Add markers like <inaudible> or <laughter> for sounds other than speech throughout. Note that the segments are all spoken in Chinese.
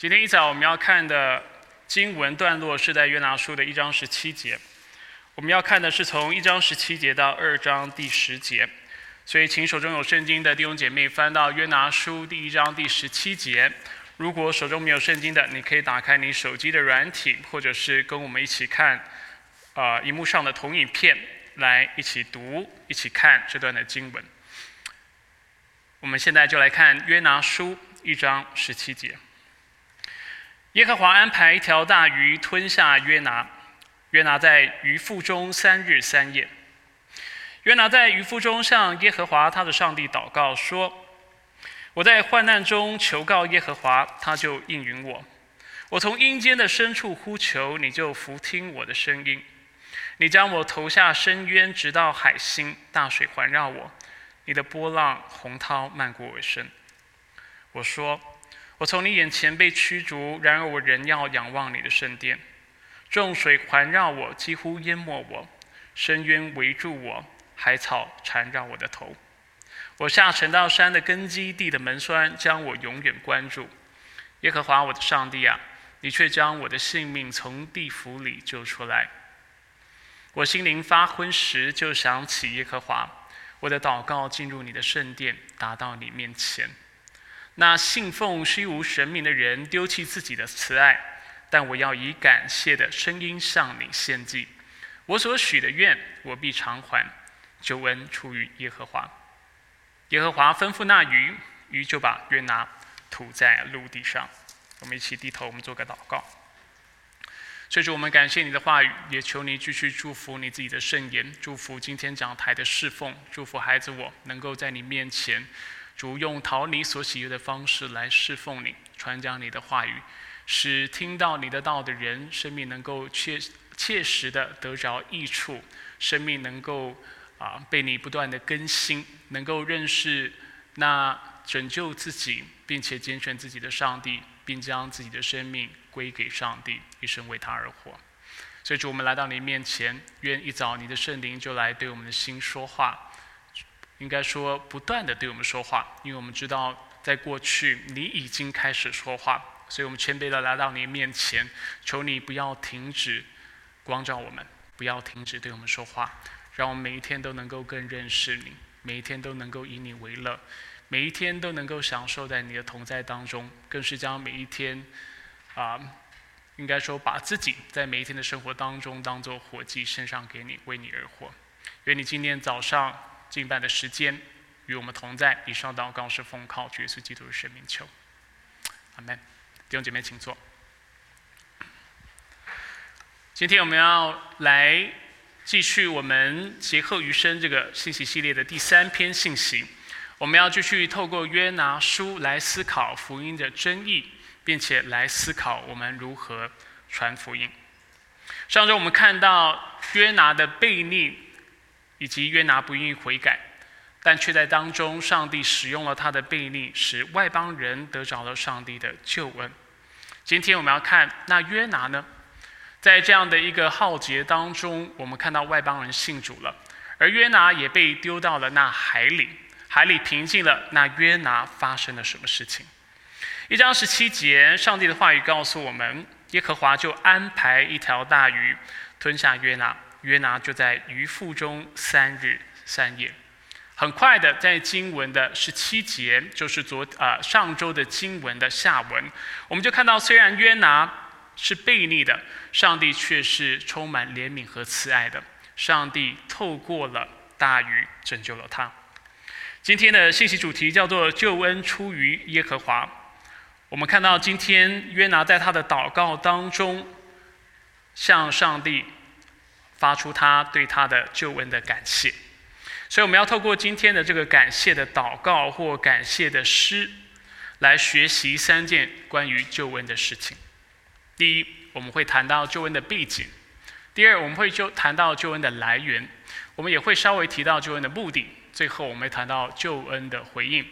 今天一早我们要看的经文段落是在约拿书的一章十七节，我们要看的是从一章十七节到二章第十节，所以请手中有圣经的弟兄姐妹翻到约拿书第一章第十七节。如果手中没有圣经的，你可以打开你手机的软体，或者是跟我们一起看，啊，荧幕上的投影片来一起读、一起看这段的经文。我们现在就来看约拿书一章十七节。耶和华安排一条大鱼吞下约拿，约拿在鱼腹中三日三夜。约拿在鱼腹中向耶和华他的上帝祷告说：“我在患难中求告耶和华，他就应允我。我从阴间的深处呼求，你就俯听我的声音。你将我投下深渊，直到海心，大水环绕我，你的波浪洪涛漫过我身。”我说。我从你眼前被驱逐，然而我仍要仰望你的圣殿。众水环绕我，几乎淹没我；深渊围住我，海草缠绕我的头。我下沉到山的根基，地的门栓将我永远关住。耶和华我的上帝啊，你却将我的性命从地府里救出来。我心灵发昏时，就想起耶和华，我的祷告进入你的圣殿，达到你面前。那信奉虚无神明的人丢弃自己的慈爱，但我要以感谢的声音向你献祭。我所许的愿，我必偿还。救恩出于耶和华。耶和华吩咐那鱼，鱼就把约拿吐在陆地上。我们一起低头，我们做个祷告。所以主，我们感谢你的话语，也求你继续祝福你自己的圣言，祝福今天讲台的侍奉，祝福孩子我能够在你面前。主用讨你所喜悦的方式来侍奉你，传讲你的话语，使听到你的道的人生命能够切切实的得着益处，生命能够啊被你不断的更新，能够认识那拯救自己并且拣选自己的上帝，并将自己的生命归给上帝，一生为他而活。所以主，我们来到你面前，愿一早你的圣灵就来对我们的心说话。应该说，不断的对我们说话，因为我们知道，在过去你已经开始说话，所以我们谦卑的来到你面前，求你不要停止光照我们，不要停止对我们说话，让我们每一天都能够更认识你，每一天都能够以你为乐，每一天都能够享受在你的同在当中，更是将每一天，啊，应该说把自己在每一天的生活当中当做活祭献上给你，为你而活。愿你今天早上。敬拜的时间与我们同在。以上祷告是奉靠耶稣基督的生命求，阿门。弟兄姐妹，请坐。今天我们要来继续我们劫后余生这个信息系列的第三篇信息。我们要继续透过约拿书来思考福音的真意，并且来思考我们如何传福音。上周我们看到约拿的悖逆。以及约拿不愿意悔改，但却在当中，上帝使用了他的悖逆，使外邦人得着了上帝的救恩。今天我们要看那约拿呢，在这样的一个浩劫当中，我们看到外邦人信主了，而约拿也被丢到了那海里，海里平静了。那约拿发生了什么事情？一章十七节，上帝的话语告诉我们，耶和华就安排一条大鱼吞下约拿。约拿就在鱼腹中三日三夜，很快的，在经文的十七节，就是昨啊上周的经文的下文，我们就看到，虽然约拿是悖逆的，上帝却是充满怜悯和慈爱的。上帝透过了大鱼拯救了他。今天的信息主题叫做“救恩出于耶和华”。我们看到今天约拿在他的祷告当中，向上帝。发出他对他的救恩的感谢，所以我们要透过今天的这个感谢的祷告或感谢的诗，来学习三件关于救恩的事情。第一，我们会谈到救恩的背景；第二，我们会就谈到救恩的来源；我们也会稍微提到救恩的目的；最后，我们会谈到救恩的回应。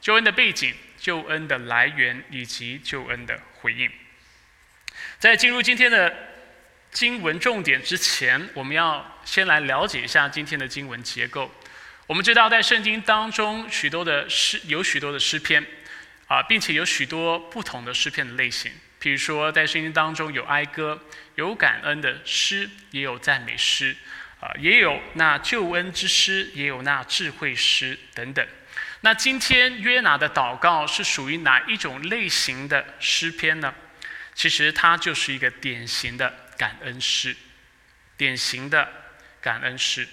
救恩的背景、救恩的来源以及救恩的回应。在进入今天的。经文重点之前，我们要先来了解一下今天的经文结构。我们知道，在圣经当中，许多的诗有许多的诗篇，啊，并且有许多不同的诗篇的类型。比如说，在圣经当中有哀歌，有感恩的诗，也有赞美诗，啊，也有那救恩之诗，也有那智慧诗等等。那今天约拿的祷告是属于哪一种类型的诗篇呢？其实它就是一个典型的感恩诗，典型的感恩诗。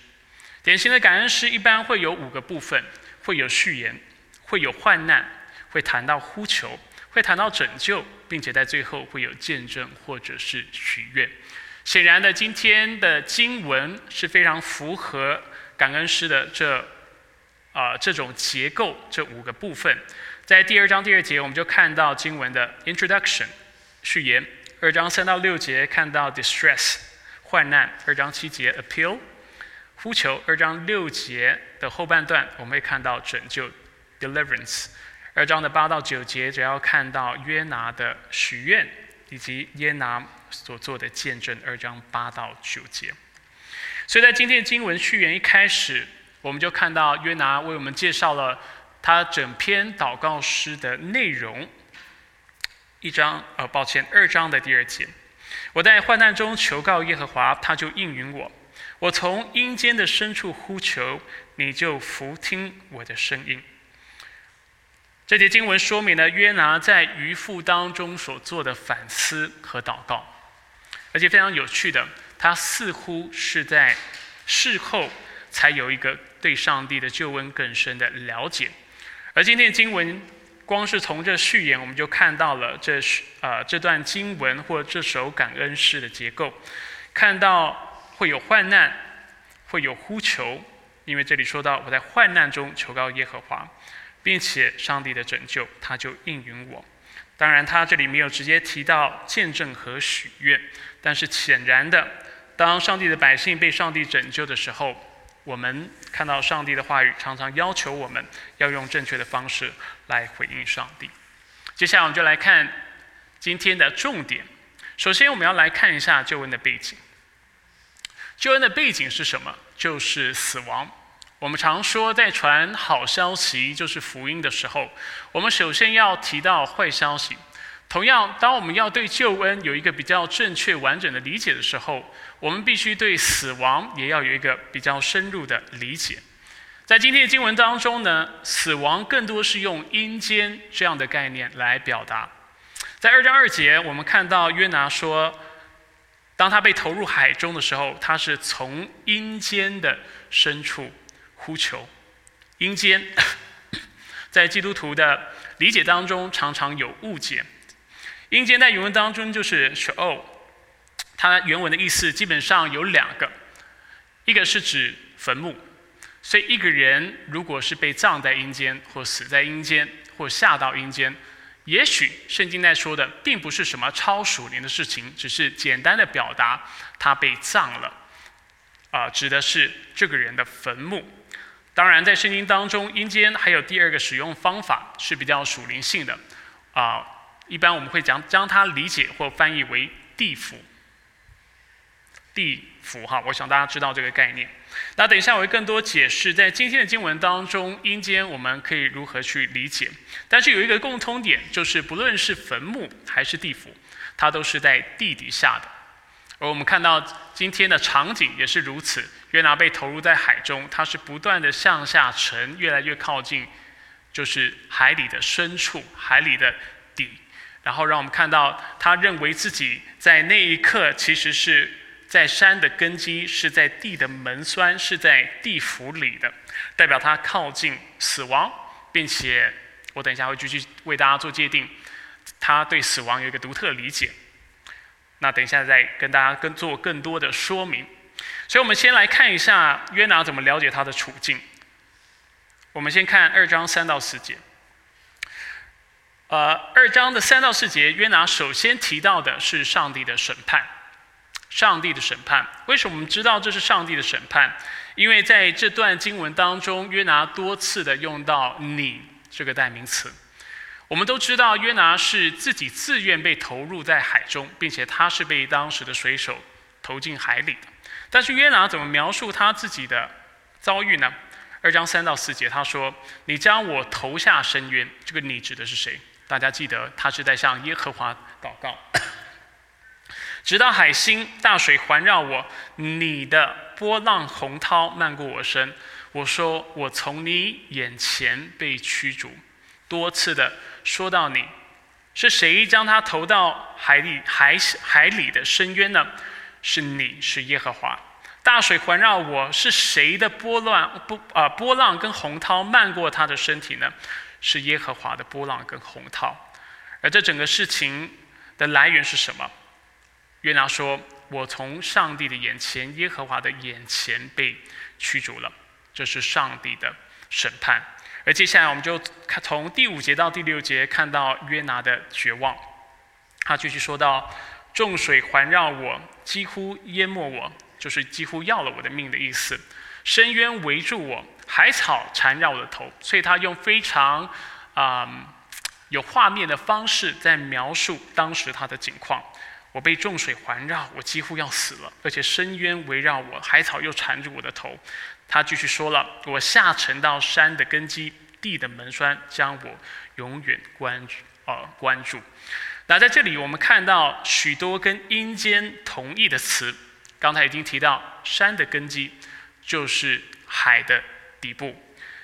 典型的感恩诗一般会有五个部分，会有序言，会有患难，会谈到呼求，会谈到拯救，并且在最后会有见证或者是许愿。显然的，今天的经文是非常符合感恩诗的这。啊，这种结构这五个部分，在第二章第二节我们就看到经文的 introduction 序言；二章三到六节看到 distress 患难；二章七节 appeal 呼求；二章六节的后半段我们会看到拯救 deliverance；二章的八到九节主要看到约拿的许愿以及约拿所做的见证。二章八到九节，所以在今天的经文序言一开始。我们就看到约拿为我们介绍了他整篇祷告诗的内容。一章，呃，抱歉，二章的第二节，我在患难中求告耶和华，他就应允我；我从阴间的深处呼求，你就俯听我的声音。这节经文说明了约拿在渔父当中所做的反思和祷告，而且非常有趣的，他似乎是在事后才有一个。对上帝的救恩更深的了解，而今天的经文，光是从这序言，我们就看到了这呃这段经文或这首感恩诗的结构，看到会有患难，会有呼求，因为这里说到我在患难中求告耶和华，并且上帝的拯救，他就应允我。当然，他这里没有直接提到见证和许愿，但是显然的，当上帝的百姓被上帝拯救的时候。我们看到上帝的话语，常常要求我们要用正确的方式来回应上帝。接下来，我们就来看今天的重点。首先，我们要来看一下救恩的背景。救恩的背景是什么？就是死亡。我们常说，在传好消息，就是福音的时候，我们首先要提到坏消息。同样，当我们要对救恩有一个比较正确、完整的理解的时候，我们必须对死亡也要有一个比较深入的理解。在今天的经文当中呢，死亡更多是用阴间这样的概念来表达。在二章二节，我们看到约拿说，当他被投入海中的时候，他是从阴间的深处呼求。阴间，<coughs> 在基督徒的理解当中常常有误解。阴间在原文当中就是 s h o 它原文的意思基本上有两个，一个是指坟墓，所以一个人如果是被葬在阴间，或死在阴间，或下到阴间，也许圣经在说的并不是什么超属灵的事情，只是简单的表达他被葬了，啊，指的是这个人的坟墓。当然，在圣经当中，阴间还有第二个使用方法是比较属灵性的，啊。一般我们会将将它理解或翻译为地府。地府哈，我想大家知道这个概念。那等一下我会更多解释，在今天的经文当中，阴间我们可以如何去理解。但是有一个共通点，就是不论是坟墓还是地府，它都是在地底下的。而我们看到今天的场景也是如此，约拿被投入在海中，它是不断的向下沉，越来越靠近，就是海里的深处，海里的底。然后让我们看到，他认为自己在那一刻其实是在山的根基，是在地的门栓，是在地府里的，代表他靠近死亡，并且我等一下会继续为大家做界定，他对死亡有一个独特的理解。那等一下再跟大家更做更多的说明。所以我们先来看一下约拿怎么了解他的处境。我们先看二章三到四节。呃，二章的三到四节，约拿首先提到的是上帝的审判。上帝的审判，为什么我们知道这是上帝的审判？因为在这段经文当中，约拿多次的用到“你”这个代名词。我们都知道，约拿是自己自愿被投入在海中，并且他是被当时的水手投进海里的。但是约拿怎么描述他自己的遭遇呢？二章三到四节，他说：“你将我投下深渊。”这个“你”指的是谁？大家记得，他是在向耶和华祷告。直到海星大水环绕我，你的波浪洪涛漫过我身。我说，我从你眼前被驱逐，多次的说到你，是谁将他投到海里海海里的深渊呢？是你是耶和华。大水环绕我，是谁的波浪不啊波浪跟洪涛漫过他的身体呢？是耶和华的波浪跟洪涛。而这整个事情的来源是什么？约拿说：“我从上帝的眼前，耶和华的眼前被驱逐了。”这是上帝的审判。而接下来，我们就看从第五节到第六节，看到约拿的绝望。他继续说到：“众水环绕我，几乎淹没我，就是几乎要了我的命的意思。深渊围住我，海草缠绕我的头。”所以他用非常啊有画面的方式在描述当时他的境况。我被重水环绕，我几乎要死了，而且深渊围绕我，海草又缠住我的头。他继续说了：“我下沉到山的根基，地的门栓将我永远关呃关注。”那在这里，我们看到许多跟阴间同义的词。刚才已经提到，山的根基就是海的底部；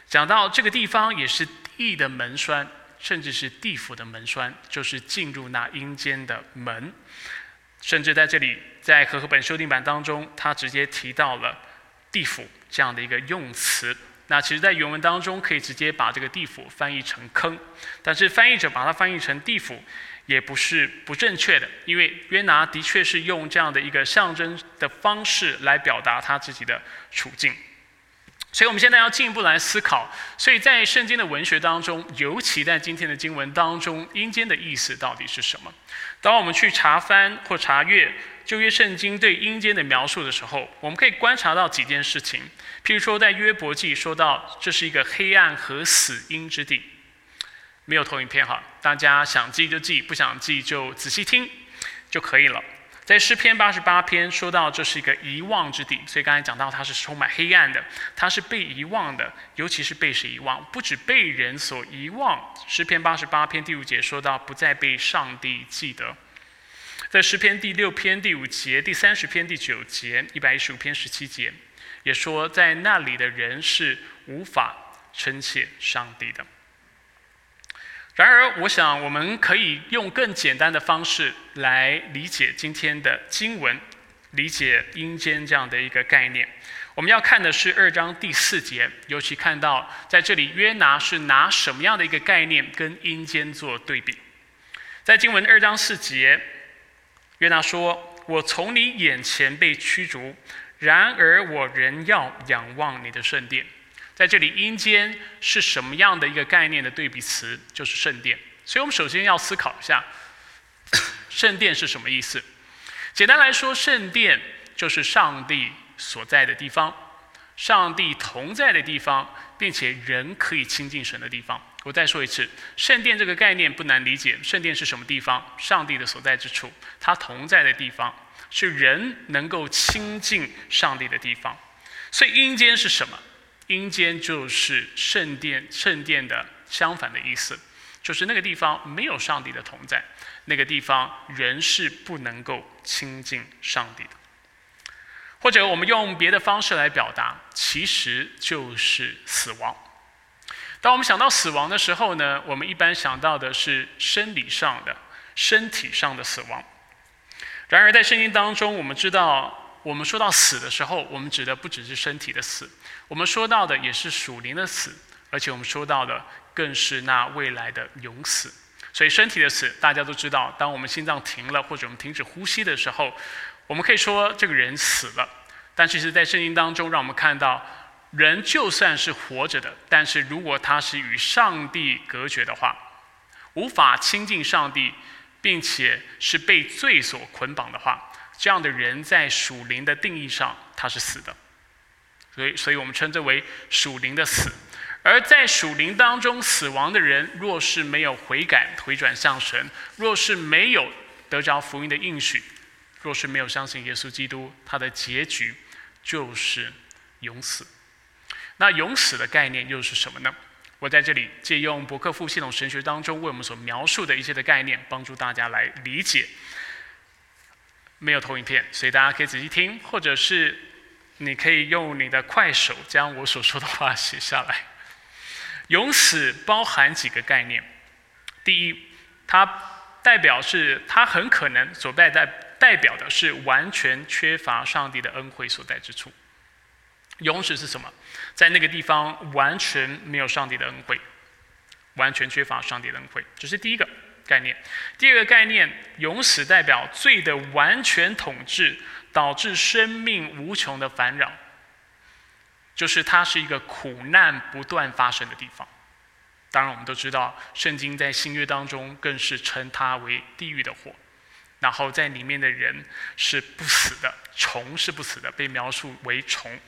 讲到这个地方，也是地的门栓，甚至是地府的门栓，就是进入那阴间的门。甚至在这里，在和合本修订版当中，他直接提到了地府这样的一个用词。那其实，在原文当中，可以直接把这个地府翻译成坑，但是翻译者把它翻译成地府，也不是不正确的，因为约拿的确是用这样的一个象征的方式来表达他自己的处境。所以，我们现在要进一步来思考。所以在圣经的文学当中，尤其在今天的经文当中，阴间的意思到底是什么？当我们去查翻或查阅旧约圣经对阴间的描述的时候，我们可以观察到几件事情。譬如说，在约伯记说到这是一个黑暗和死阴之地，没有投影片哈，大家想记就记，不想记就仔细听就可以了。在诗篇八十八篇说到这是一个遗忘之地，所以刚才讲到它是充满黑暗的，它是被遗忘的，尤其是被谁遗忘？不止被人所遗忘。诗篇八十八篇第五节说到不再被上帝记得。在诗篇第六篇第五节、第三十篇第九节、一百一十五篇十七节，也说在那里的人是无法称谢上帝的。然而，我想我们可以用更简单的方式来理解今天的经文，理解阴间这样的一个概念。我们要看的是二章第四节，尤其看到在这里约拿是拿什么样的一个概念跟阴间做对比。在经文二章四节，约拿说：“我从你眼前被驱逐，然而我仍要仰望你的圣殿。”在这里，阴间是什么样的一个概念的对比词？就是圣殿。所以我们首先要思考一下，圣殿是什么意思？简单来说，圣殿就是上帝所在的地方，上帝同在的地方，并且人可以亲近神的地方。我再说一次，圣殿这个概念不难理解。圣殿是什么地方？上帝的所在之处，他同在的地方，是人能够亲近上帝的地方。所以阴间是什么？阴间就是圣殿，圣殿的相反的意思，就是那个地方没有上帝的同在，那个地方人是不能够亲近上帝的。或者我们用别的方式来表达，其实就是死亡。当我们想到死亡的时候呢，我们一般想到的是生理上的、身体上的死亡。然而在圣经当中，我们知道。我们说到死的时候，我们指的不只是身体的死，我们说到的也是属灵的死，而且我们说到的更是那未来的永死。所以身体的死，大家都知道，当我们心脏停了或者我们停止呼吸的时候，我们可以说这个人死了。但其实，在圣经当中，让我们看到，人就算是活着的，但是如果他是与上帝隔绝的话，无法亲近上帝，并且是被罪所捆绑的话。这样的人在属灵的定义上，他是死的，所以，所以我们称之为属灵的死。而在属灵当中死亡的人，若是没有悔改、回转向神，若是没有得着福音的应许，若是没有相信耶稣基督，他的结局就是永死。那永死的概念又是什么呢？我在这里借用伯克夫系统神学当中为我们所描述的一些的概念，帮助大家来理解。没有投影片，所以大家可以仔细听，或者是你可以用你的快手将我所说的话写下来。<laughs> 永死包含几个概念，第一，它代表是它很可能所代代代表的是完全缺乏上帝的恩惠所在之处。永死是什么？在那个地方完全没有上帝的恩惠，完全缺乏上帝的恩惠，这是第一个概念。第二个概念，永死代表罪的完全统治，导致生命无穷的烦扰，就是它是一个苦难不断发生的地方。当然，我们都知道，圣经在新约当中更是称它为地狱的火，然后在里面的人是不死的，虫是不死的，被描述为虫。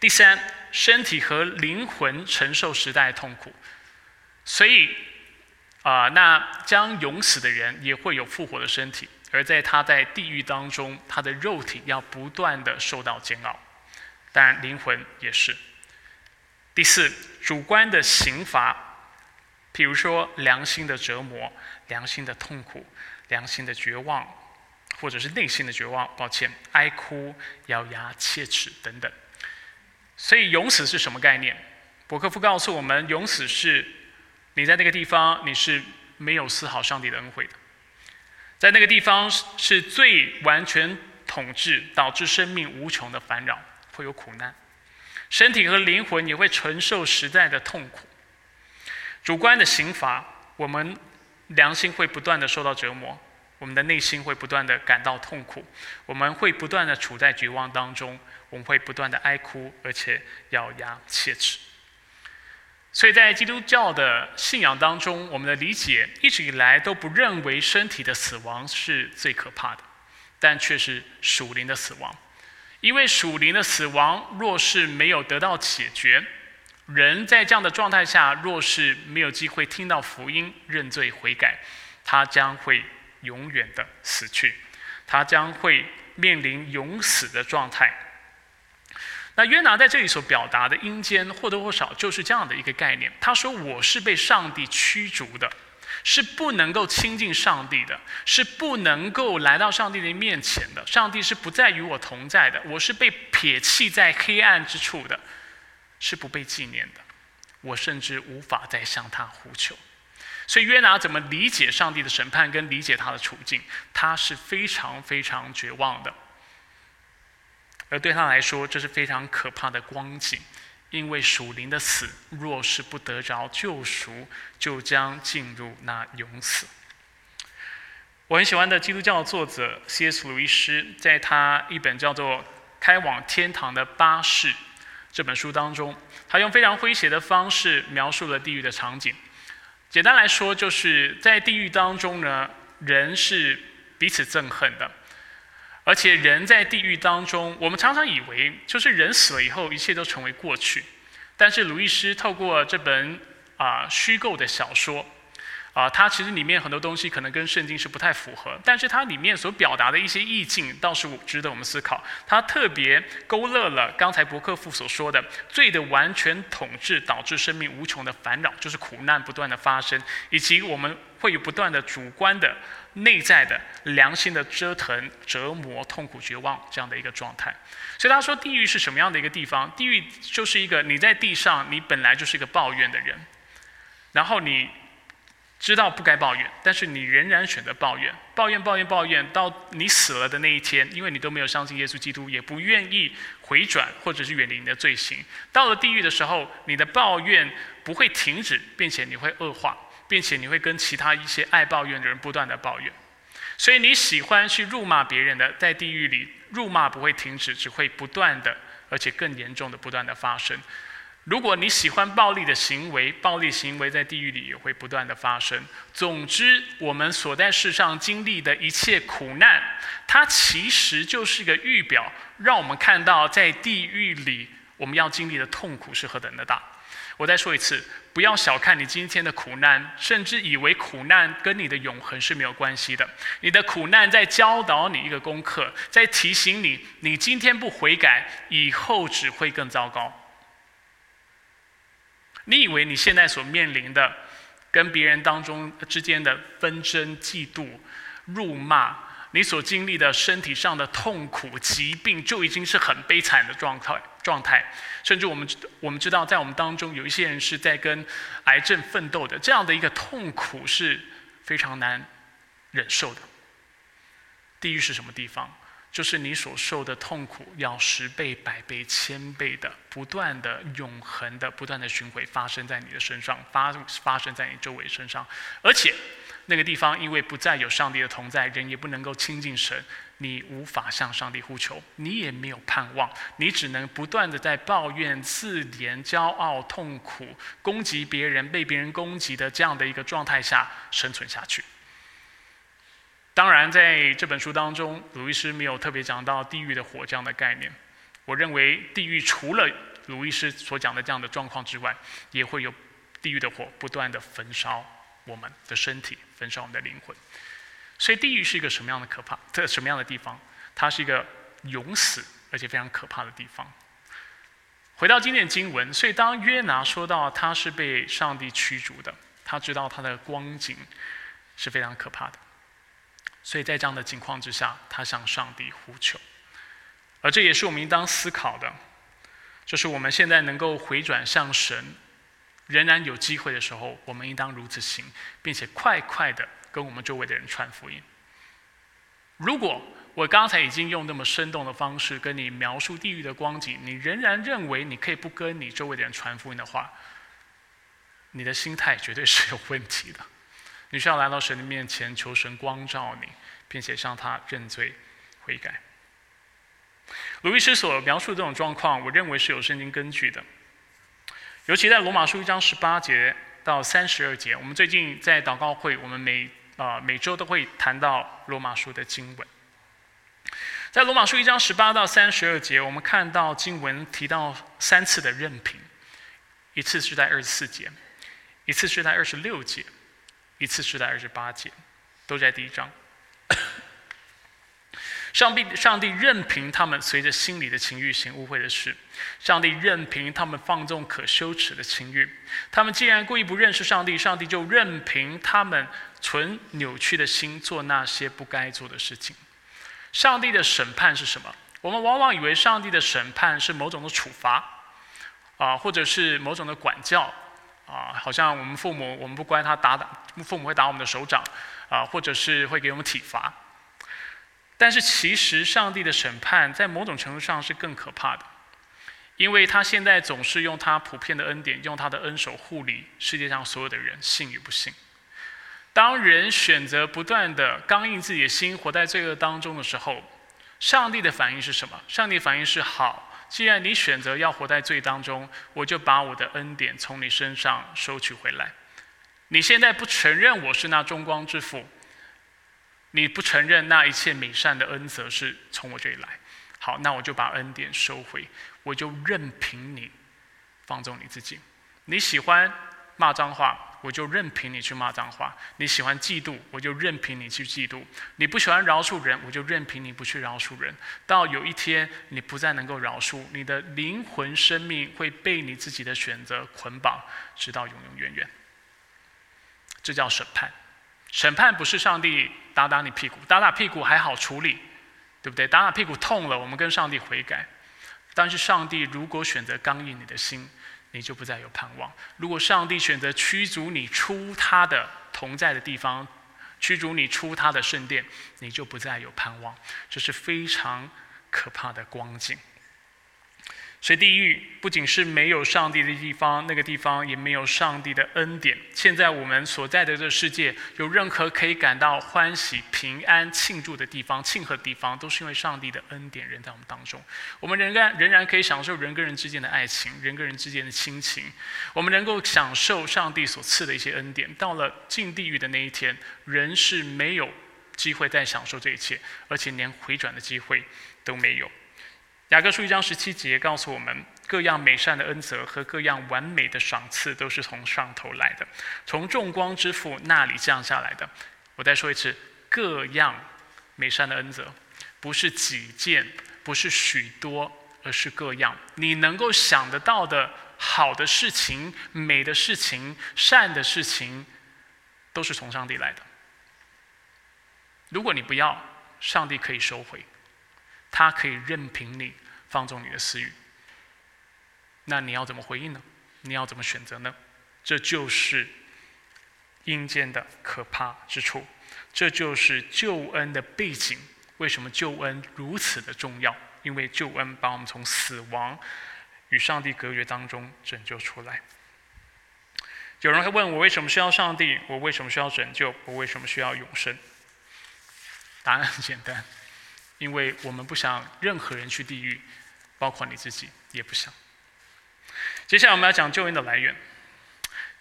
第三，身体和灵魂承受时代痛苦，所以啊，那将永死的人也会有复活的身体，而在他在地狱当中，他的肉体要不断的受到煎熬，当然灵魂也是。第四，主观的刑罚，譬如说良心的折磨、良心的痛苦、良心的绝望，或者是内心的绝望，抱歉，哀哭、咬牙切齿等等。所以，永死是什么概念？伯克夫告诉我们，永死是你在那个地方，你是没有丝毫上帝的恩惠的，在那个地方是最完全统治，导致生命无穷的烦扰，会有苦难，身体和灵魂也会承受时代的痛苦。主观的刑罚，我们良心会不断的受到折磨。我们的内心会不断的感到痛苦，我们会不断的处在绝望当中，我们会不断的哀哭，而且咬牙切齿。所以在基督教的信仰当中，我们的理解一直以来都不认为身体的死亡是最可怕的，但却是属灵的死亡。因为属灵的死亡若是没有得到解决，人在这样的状态下，若是没有机会听到福音、认罪悔改，他将会。永远的死去，他将会面临永死的状态。那约拿在这里所表达的阴间，或多或少就是这样的一个概念。他说：“我是被上帝驱逐的，是不能够亲近上帝的，是不能够来到上帝的面前的。上帝是不再与我同在的，我是被撇弃在黑暗之处的，是不被纪念的。我甚至无法再向他呼求。”所以约拿怎么理解上帝的审判跟理解他的处境？他是非常非常绝望的，而对他来说，这是非常可怕的光景，因为属灵的死若是不得着救赎，就将进入那永死。我很喜欢的基督教作者 C.S. 鲁伊斯，在他一本叫做《开往天堂的巴士》这本书当中，他用非常诙谐的方式描述了地狱的场景。简单来说，就是在地狱当中呢，人是彼此憎恨的，而且人在地狱当中，我们常常以为就是人死了以后，一切都成为过去。但是鲁易斯透过这本啊虚构的小说。啊，它其实里面很多东西可能跟圣经是不太符合，但是它里面所表达的一些意境倒是值得我们思考。它特别勾勒了刚才伯克夫所说的罪的完全统治导致生命无穷的烦恼，就是苦难不断的发生，以及我们会有不断的主观的内在的良心的折腾、折磨、痛苦、绝望这样的一个状态。所以他说，地狱是什么样的一个地方？地狱就是一个你在地上，你本来就是一个抱怨的人，然后你。知道不该抱怨，但是你仍然选择抱怨，抱怨，抱怨，抱怨，到你死了的那一天，因为你都没有相信耶稣基督，也不愿意回转或者是远离你的罪行。到了地狱的时候，你的抱怨不会停止，并且你会恶化，并且你会跟其他一些爱抱怨的人不断的抱怨。所以你喜欢去辱骂别人的，在地狱里辱骂不会停止，只会不断的，而且更严重的不断的发生。如果你喜欢暴力的行为，暴力行为在地狱里也会不断的发生。总之，我们所在世上经历的一切苦难，它其实就是一个预表，让我们看到在地狱里我们要经历的痛苦是何等的大。我再说一次，不要小看你今天的苦难，甚至以为苦难跟你的永恒是没有关系的。你的苦难在教导你一个功课，在提醒你，你今天不悔改，以后只会更糟糕。你以为你现在所面临的跟别人当中之间的纷争、嫉妒、辱骂，你所经历的身体上的痛苦、疾病，就已经是很悲惨的状态。状态，甚至我们我们知道，在我们当中有一些人是在跟癌症奋斗的，这样的一个痛苦是非常难忍受的。地狱是什么地方？就是你所受的痛苦要十倍、百倍、千倍的，不断的、永恒的、不断的巡回发生在你的身上，发发生在你周围身上，而且那个地方因为不再有上帝的同在，人也不能够亲近神。你无法向上帝呼求，你也没有盼望，你只能不断的在抱怨、自怜、骄傲、痛苦、攻击别人、被别人攻击的这样的一个状态下生存下去。当然，在这本书当中，鲁伊斯没有特别讲到地狱的火这样的概念。我认为，地狱除了鲁伊斯所讲的这样的状况之外，也会有地狱的火不断的焚烧我们的身体，焚烧我们的灵魂。所以，地狱是一个什么样的可怕？这什么样的地方？它是一个永死而且非常可怕的地方。回到今天的经文，所以当约拿说到他是被上帝驱逐的，他知道他的光景是非常可怕的。所以在这样的情况之下，他向上帝呼求。而这也是我们应当思考的，就是我们现在能够回转向神，仍然有机会的时候，我们应当如此行，并且快快的。跟我们周围的人传福音。如果我刚才已经用那么生动的方式跟你描述地狱的光景，你仍然认为你可以不跟你周围的人传福音的话，你的心态绝对是有问题的。你需要来到神的面前，求神光照你，并且向他认罪悔改。鲁伊斯所描述的这种状况，我认为是有圣经根据的，尤其在罗马书一章十八节到三十二节。我们最近在祷告会，我们每啊，每周都会谈到罗马书的经文。在罗马书一章十八到三十二节，我们看到经文提到三次的任凭，一次是在二十四节，一次是在二十六节，一次是在二十八节，都在第一章。上帝，上帝任凭他们随着心里的情欲行污秽的事；上帝任凭他们放纵可羞耻的情欲。他们既然故意不认识上帝，上帝就任凭他们存扭曲的心做那些不该做的事情。上帝的审判是什么？我们往往以为上帝的审判是某种的处罚，啊，或者是某种的管教，啊，好像我们父母我们不乖，他打打，父母会打我们的手掌，啊，或者是会给我们体罚。但是其实，上帝的审判在某种程度上是更可怕的，因为他现在总是用他普遍的恩典，用他的恩手护理世界上所有的人，信与不信。当人选择不断的刚硬自己的心，活在罪恶当中的时候，上帝的反应是什么？上帝反应是：好，既然你选择要活在罪当中，我就把我的恩典从你身上收取回来。你现在不承认我是那中光之父。你不承认那一切美善的恩泽是从我这里来，好，那我就把恩典收回，我就任凭你放纵你自己。你喜欢骂脏话，我就任凭你去骂脏话；你喜欢嫉妒，我就任凭你去嫉妒；你不喜欢饶恕人，我就任凭你不去饶恕人。到有一天你不再能够饶恕，你的灵魂生命会被你自己的选择捆绑，直到永永远远。这叫审判。审判不是上帝打打你屁股，打打屁股还好处理，对不对？打打屁股痛了，我们跟上帝悔改。但是上帝如果选择刚硬你的心，你就不再有盼望。如果上帝选择驱逐你出他的同在的地方，驱逐你出他的圣殿，你就不再有盼望。这是非常可怕的光景。所以地狱不仅是没有上帝的地方，那个地方也没有上帝的恩典。现在我们所在的这个世界，有任何可以感到欢喜、平安、庆祝的地方、庆贺的地方，都是因为上帝的恩典人在我们当中。我们仍然仍然可以享受人跟人之间的爱情，人跟人之间的亲情。我们能够享受上帝所赐的一些恩典。到了进地狱的那一天，人是没有机会再享受这一切，而且连回转的机会都没有。雅各书一章十七节告诉我们，各样美善的恩泽和各样完美的赏赐都是从上头来的，从众光之父那里降下来的。我再说一次，各样美善的恩泽，不是几件，不是许多，而是各样。你能够想得到的好的事情、美的事情、善的事情，都是从上帝来的。如果你不要，上帝可以收回，他可以任凭你放纵你的私欲。那你要怎么回应呢？你要怎么选择呢？这就是阴间的可怕之处，这就是救恩的背景。为什么救恩如此的重要？因为救恩把我们从死亡与上帝隔绝当中拯救出来。有人会问我：为什么需要上帝？我为什么需要拯救？我为什么需要永生？答案很简单，因为我们不想任何人去地狱，包括你自己也不想。接下来我们要讲救恩的来源。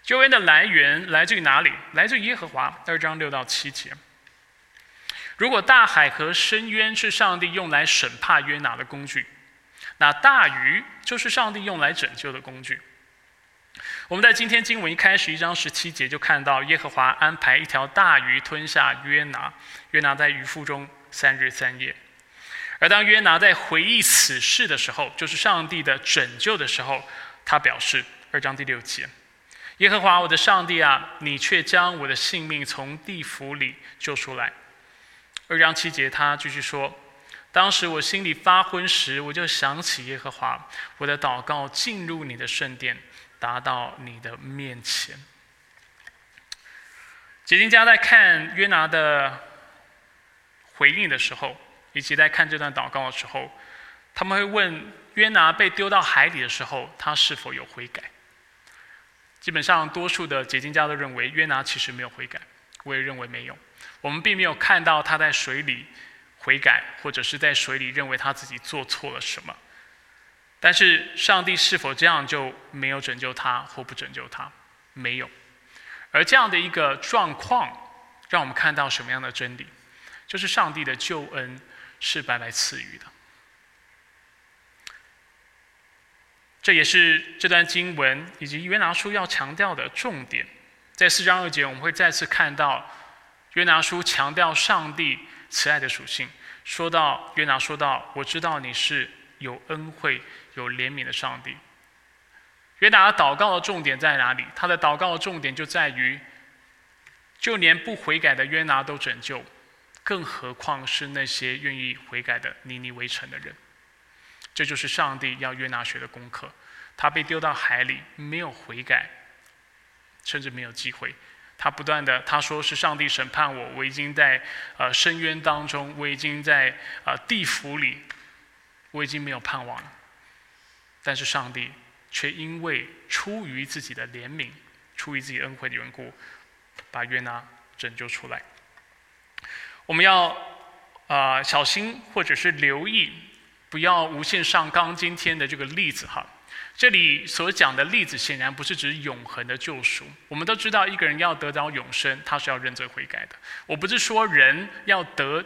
救恩的来源来自于哪里？来自于耶和华。二章六到七节。如果大海和深渊是上帝用来审判约拿的工具，那大鱼就是上帝用来拯救的工具。我们在今天经文一开始一章十七节就看到耶和华安排一条大鱼吞下约拿，约拿在鱼腹中三日三夜。而当约拿在回忆此事的时候，就是上帝的拯救的时候，他表示二章第六节：耶和华我的上帝啊，你却将我的性命从地府里救出来。二章七节他继续说：当时我心里发昏时，我就想起耶和华，我的祷告进入你的圣殿。达到你的面前。解经家在看约拿的回应的时候，以及在看这段祷告的时候，他们会问约拿被丢到海里的时候，他是否有悔改？基本上，多数的解经家都认为约拿其实没有悔改。我也认为没有。我们并没有看到他在水里悔改，或者是在水里认为他自己做错了什么。但是上帝是否这样就没有拯救他或不拯救他？没有。而这样的一个状况，让我们看到什么样的真理？就是上帝的救恩是白白赐予的。这也是这段经文以及约拿书要强调的重点。在四章二节，我们会再次看到约拿书强调上帝慈爱的属性。说到约拿，说到我知道你是有恩惠。有怜悯的上帝。约拿的祷告的重点在哪里？他的祷告的重点就在于，就连不悔改的约拿都拯救，更何况是那些愿意悔改的尼尼微城的人。这就是上帝要约拿学的功课。他被丢到海里，没有悔改，甚至没有机会。他不断的他说是上帝审判我，我已经在呃深渊当中，我已经在呃地府里，我已经没有盼望了。但是上帝却因为出于自己的怜悯，出于自己恩惠的缘故，把约拿拯救出来。我们要啊小心，或者是留意，不要无限上纲今天的这个例子哈。这里所讲的例子显然不是指永恒的救赎。我们都知道，一个人要得到永生，他是要认罪悔改的。我不是说人要得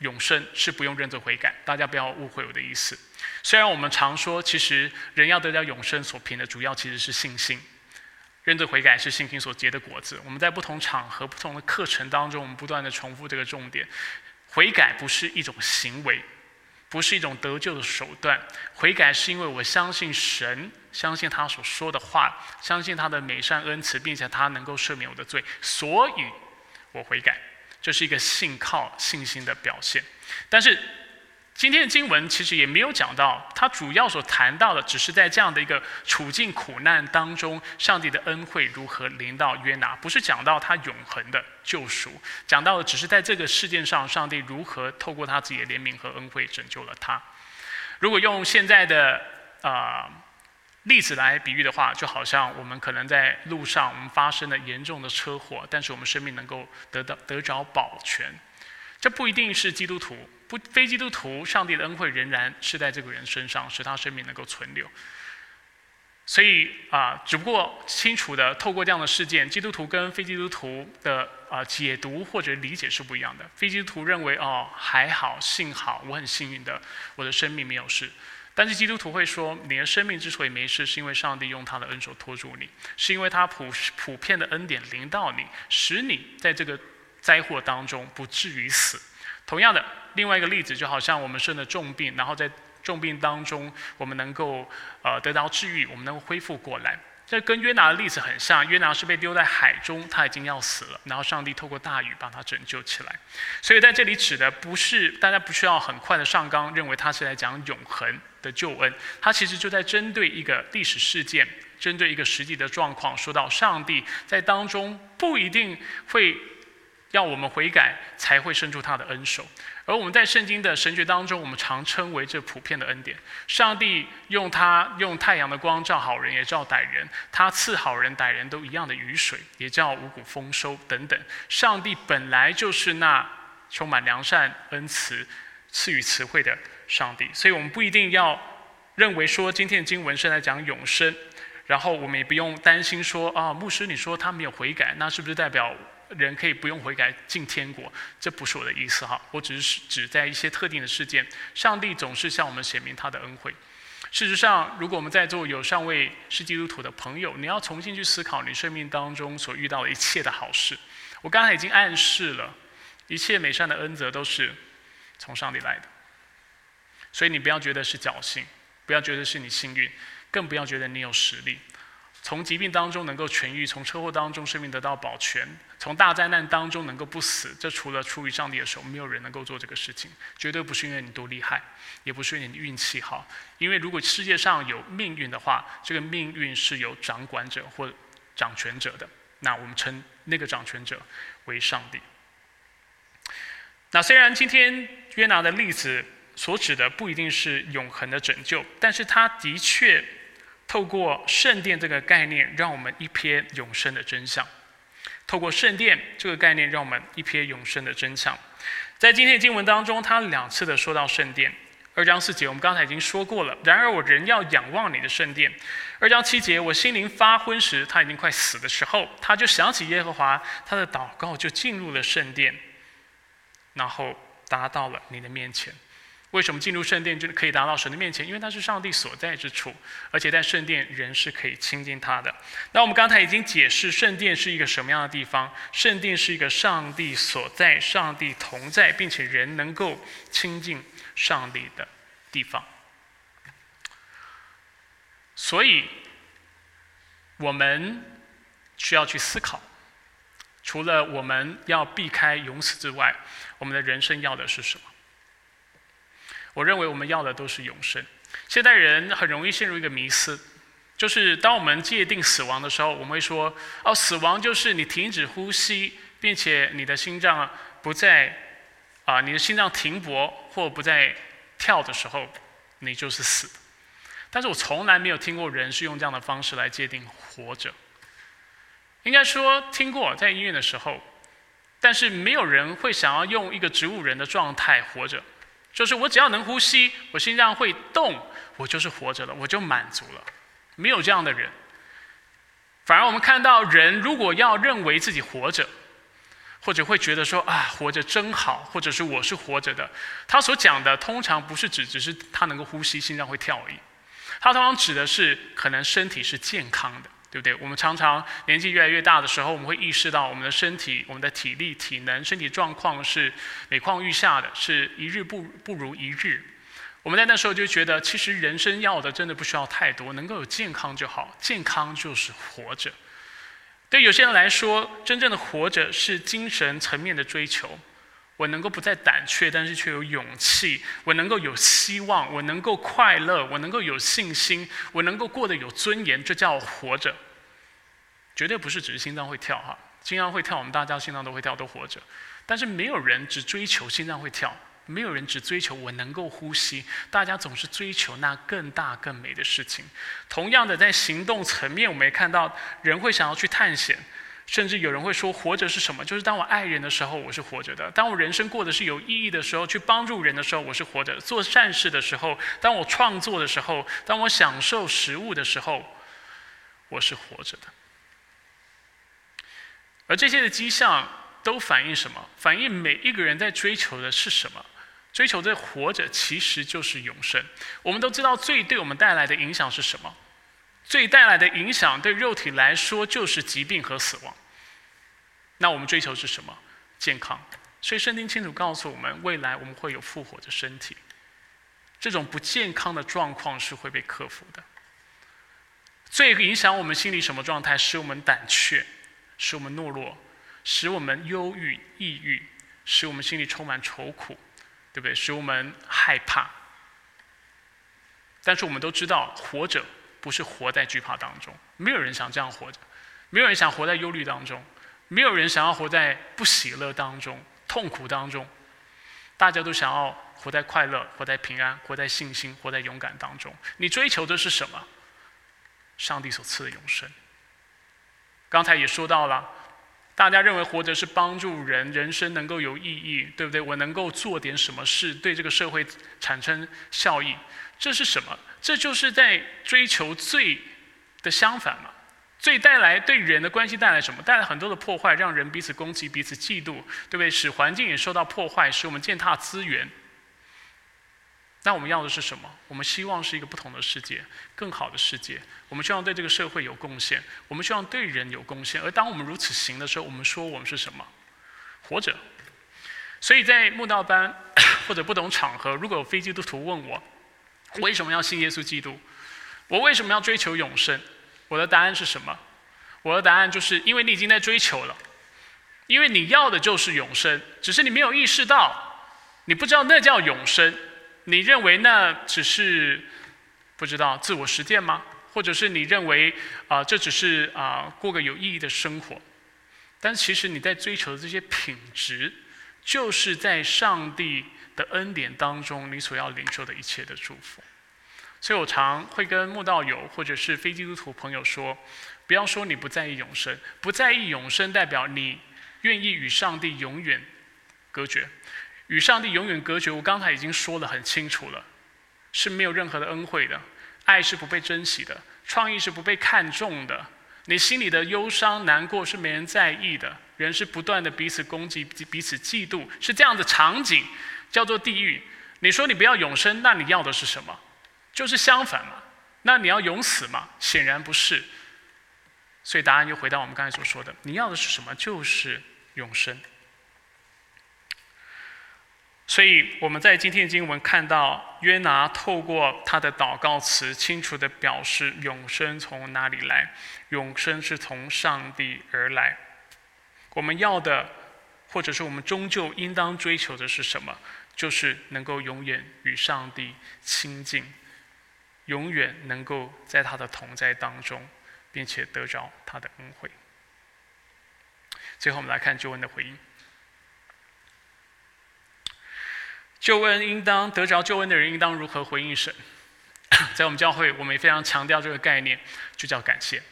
永生是不用认罪悔改，大家不要误会我的意思。虽然我们常说，其实人要得到永生所凭的主要其实是信心，认罪悔改是信心所结的果子。我们在不同场合、不同的课程当中，我们不断的重复这个重点：悔改不是一种行为，不是一种得救的手段。悔改是因为我相信神，相信他所说的话，相信他的美善恩慈，并且他能够赦免我的罪，所以我悔改。这是一个信靠信心的表现。但是。今天的经文其实也没有讲到，它主要所谈到的，只是在这样的一个处境苦难当中，上帝的恩惠如何临到约拿，不是讲到他永恒的救赎，讲到的只是在这个世界上，上帝如何透过他自己的怜悯和恩惠拯救了他。如果用现在的啊例子来比喻的话，就好像我们可能在路上，我们发生了严重的车祸，但是我们生命能够得到得着保全，这不一定是基督徒。不，非基督徒，上帝的恩惠仍然是在这个人身上，使他生命能够存留。所以啊，只不过清楚的透过这样的事件，基督徒跟非基督徒的啊解读或者理解是不一样的。非基督徒认为哦还好，幸好我很幸运的，我的生命没有事。但是基督徒会说，你的生命之所以没事，是因为上帝用他的恩手托住你，是因为他普普遍的恩典临到你，使你在这个灾祸当中不至于死。同样的。另外一个例子，就好像我们生了重病，然后在重病当中，我们能够呃得到治愈，我们能够恢复过来。这跟约拿的例子很像，约拿是被丢在海中，他已经要死了，然后上帝透过大雨把他拯救起来。所以在这里指的不是大家不需要很快的上纲，认为他是来讲永恒的救恩，他其实就在针对一个历史事件，针对一个实际的状况，说到上帝在当中不一定会。要我们悔改，才会伸出他的恩手。而我们在圣经的神学当中，我们常称为这普遍的恩典。上帝用他用太阳的光照好人，也照歹人；他赐好人歹人都一样的雨水，也叫五谷丰收等等。上帝本来就是那充满良善、恩慈、赐予慈惠的上帝。所以我们不一定要认为说今天的经文是在讲永生，然后我们也不用担心说啊，牧师你说他没有悔改，那是不是代表？人可以不用悔改进天国，这不是我的意思哈。我只是指在一些特定的事件，上帝总是向我们显明他的恩惠。事实上，如果我们在座有尚未是基督徒的朋友，你要重新去思考你生命当中所遇到的一切的好事。我刚才已经暗示了，一切美善的恩泽都是从上帝来的。所以你不要觉得是侥幸，不要觉得是你幸运，更不要觉得你有实力。从疾病当中能够痊愈，从车祸当中生命得到保全，从大灾难当中能够不死，这除了出于上帝的手，没有人能够做这个事情。绝对不是因为你多厉害，也不是因为你运气好。因为如果世界上有命运的话，这个命运是由掌管者或掌权者的。那我们称那个掌权者为上帝。那虽然今天约拿的例子所指的不一定是永恒的拯救，但是他的确。透过圣殿这个概念，让我们一瞥永生的真相。透过圣殿这个概念，让我们一瞥永生的真相。在今天的经文当中，他两次的说到圣殿。二章四节，我们刚才已经说过了。然而我仍要仰望你的圣殿。二章七节，我心灵发昏时，他已经快死的时候，他就想起耶和华，他的祷告就进入了圣殿，然后达到了你的面前。为什么进入圣殿就可以达到神的面前？因为它是上帝所在之处，而且在圣殿人是可以亲近他的。那我们刚才已经解释圣殿是一个什么样的地方？圣殿是一个上帝所在、上帝同在，并且人能够亲近上帝的地方。所以，我们需要去思考：除了我们要避开永死之外，我们的人生要的是什么？我认为我们要的都是永生。现代人很容易陷入一个迷思，就是当我们界定死亡的时候，我们会说：哦，死亡就是你停止呼吸，并且你的心脏不再啊，你的心脏停泊或不再跳的时候，你就是死。但是我从来没有听过人是用这样的方式来界定活着。应该说听过，在医院的时候，但是没有人会想要用一个植物人的状态活着。就是我只要能呼吸，我心脏会动，我就是活着了，我就满足了。没有这样的人，反而我们看到人如果要认为自己活着，或者会觉得说啊活着真好，或者是我是活着的，他所讲的通常不是指只是他能够呼吸，心脏会跳而已，他通常指的是可能身体是健康的。对不对？我们常常年纪越来越大的时候，我们会意识到我们的身体、我们的体力、体能、身体状况是每况愈下的，是一日不不如一日。我们在那时候就觉得，其实人生要的真的不需要太多，能够有健康就好，健康就是活着。对有些人来说，真正的活着是精神层面的追求。我能够不再胆怯，但是却有勇气；我能够有希望，我能够快乐，我能够有信心，我能够过得有尊严，这叫活着。绝对不是只是心脏会跳哈，心脏会跳，我们大家心脏都会跳，都活着。但是没有人只追求心脏会跳，没有人只追求我能够呼吸，大家总是追求那更大更美的事情。同样的，在行动层面，我们也看到人会想要去探险。甚至有人会说，活着是什么？就是当我爱人的时候，我是活着的；当我人生过得是有意义的时候，去帮助人的时候，我是活着；做善事的时候，当我创作的时候，当我享受食物的时候，我是活着的。而这些的迹象都反映什么？反映每一个人在追求的是什么？追求的活着其实就是永生。我们都知道罪对我们带来的影响是什么？最带来的影响对肉体来说就是疾病和死亡。那我们追求是什么？健康。所以圣经清楚告诉我们，未来我们会有复活的身体。这种不健康的状况是会被克服的。最影响我们心理什么状态？使我们胆怯，使我们懦弱，使我们忧郁、抑郁，使我们心里充满愁苦，对不对？使我们害怕。但是我们都知道，活着不是活在惧怕当中，没有人想这样活着，没有人想活在忧虑当中，没有人想要活在不喜乐当中、痛苦当中。大家都想要活在快乐、活在平安、活在信心、活在勇敢当中。你追求的是什么？上帝所赐的永生。刚才也说到了，大家认为活着是帮助人人生能够有意义，对不对？我能够做点什么事，对这个社会产生效益。这是什么？这就是在追求罪的相反嘛？所以带来对人的关系带来什么？带来很多的破坏，让人彼此攻击、彼此嫉妒，对不对？使环境也受到破坏，使我们践踏资源。那我们要的是什么？我们希望是一个不同的世界，更好的世界。我们希望对这个社会有贡献，我们希望对人有贡献。而当我们如此行的时候，我们说我们是什么？活着。所以在慕道班 <coughs> 或者不同场合，如果有非基督徒问我，为什么要信耶稣基督？我为什么要追求永生？我的答案是什么？我的答案就是因为你已经在追求了，因为你要的就是永生，只是你没有意识到，你不知道那叫永生，你认为那只是不知道自我实践吗？或者是你认为啊这只是啊过个有意义的生活？但其实你在追求的这些品质，就是在上帝。的恩典当中，你所要领受的一切的祝福。所以我常会跟慕道友或者是非基督徒朋友说，不要说你不在意永生，不在意永生代表你愿意与上帝永远隔绝，与上帝永远隔绝。我刚才已经说得很清楚了，是没有任何的恩惠的，爱是不被珍惜的，创意是不被看重的，你心里的忧伤难过是没人在意的，人是不断的彼此攻击、彼此嫉妒，是这样的场景。叫做地狱。你说你不要永生，那你要的是什么？就是相反嘛。那你要永死吗？显然不是。所以答案又回到我们刚才所说的：你要的是什么？就是永生。所以我们在今天的经文看到约拿透过他的祷告词，清楚的表示永生从哪里来？永生是从上帝而来。我们要的，或者是我们终究应当追求的是什么？就是能够永远与上帝亲近，永远能够在他的同在当中，并且得着他的恩惠。最后，我们来看救恩的回应。救恩应当得着救恩的人应当如何回应神？<coughs> 在我们教会，我们也非常强调这个概念，就叫感谢。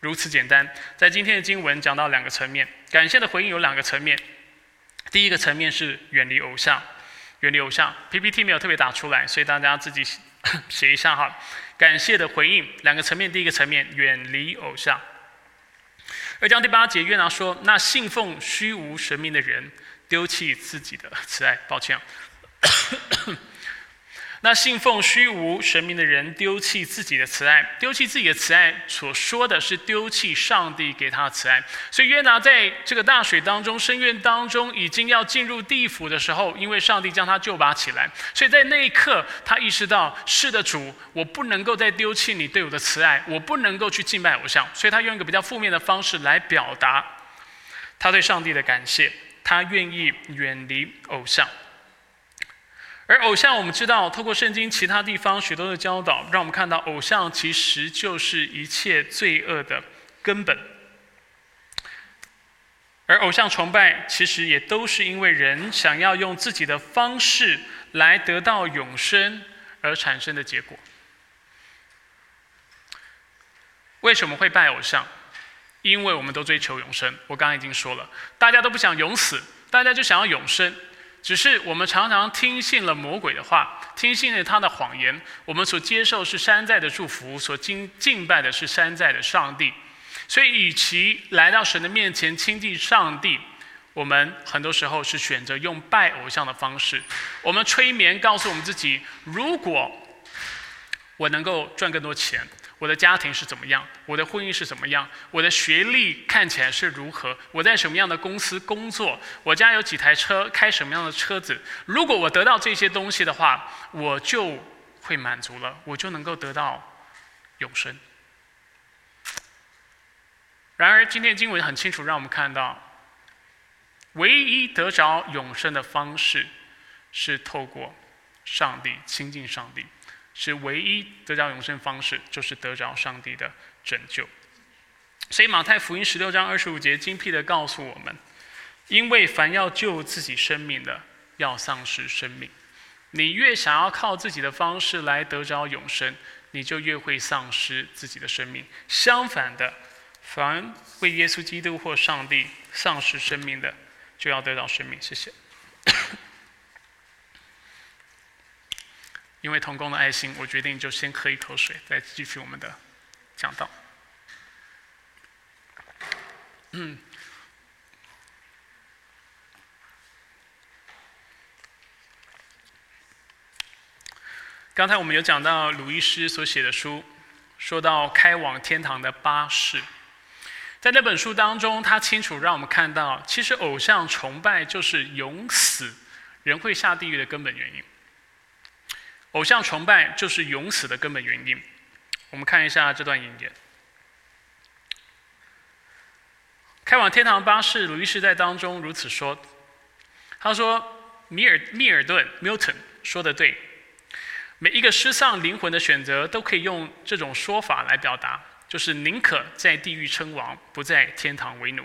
如此简单。在今天的经文讲到两个层面，感谢的回应有两个层面。第一个层面是远离偶像。远离偶像，PPT 没有特别打出来，所以大家自己 <coughs> 写一下哈。感谢的回应两个层面，第一个层面远离偶像。而将第八节，约拿说：“那信奉虚无神明的人，丢弃自己的慈爱。”抱歉。那信奉虚无神明的人丢弃自己的慈爱，丢弃自己的慈爱，所说的是丢弃上帝给他的慈爱。所以约拿在这个大水当中、深渊当中，已经要进入地府的时候，因为上帝将他救拔起来，所以在那一刻，他意识到：是的，主，我不能够再丢弃你对我的慈爱，我不能够去敬拜偶像。所以他用一个比较负面的方式来表达他对上帝的感谢，他愿意远离偶像。而偶像，我们知道，透过圣经其他地方许多的教导，让我们看到偶像其实就是一切罪恶的根本。而偶像崇拜，其实也都是因为人想要用自己的方式来得到永生而产生的结果。为什么会拜偶像？因为我们都追求永生。我刚刚已经说了，大家都不想永死，大家就想要永生。只是我们常常听信了魔鬼的话，听信了他的谎言。我们所接受是山寨的祝福，所敬敬拜的是山寨的上帝。所以，与其来到神的面前亲近上帝，我们很多时候是选择用拜偶像的方式。我们催眠告诉我们自己：如果我能够赚更多钱，我的家庭是怎么样？我的婚姻是怎么样？我的学历看起来是如何？我在什么样的公司工作？我家有几台车？开什么样的车子？如果我得到这些东西的话，我就会满足了，我就能够得到永生。然而，今天经文很清楚让我们看到，唯一得着永生的方式是透过上帝亲近上帝。是唯一得着永生方式，就是得着上帝的拯救。所以马太福音十六章二十五节精辟的告诉我们：因为凡要救自己生命的，要丧失生命。你越想要靠自己的方式来得着永生，你就越会丧失自己的生命。相反的，凡为耶稣基督或上帝丧失生命的，就要得到生命。谢谢。因为童工的爱心，我决定就先喝一口水，再继续我们的讲道。嗯，刚才我们有讲到鲁伊斯所写的书，说到开往天堂的巴士，在那本书当中，他清楚让我们看到，其实偶像崇拜就是永死人会下地狱的根本原因。偶像崇拜就是永死的根本原因。我们看一下这段引言：开往天堂巴士，鲁伊士在当中如此说。他说：“米尔密尔顿 （Milton） 说的对，每一个失丧灵魂的选择都可以用这种说法来表达，就是宁可在地狱称王，不在天堂为奴。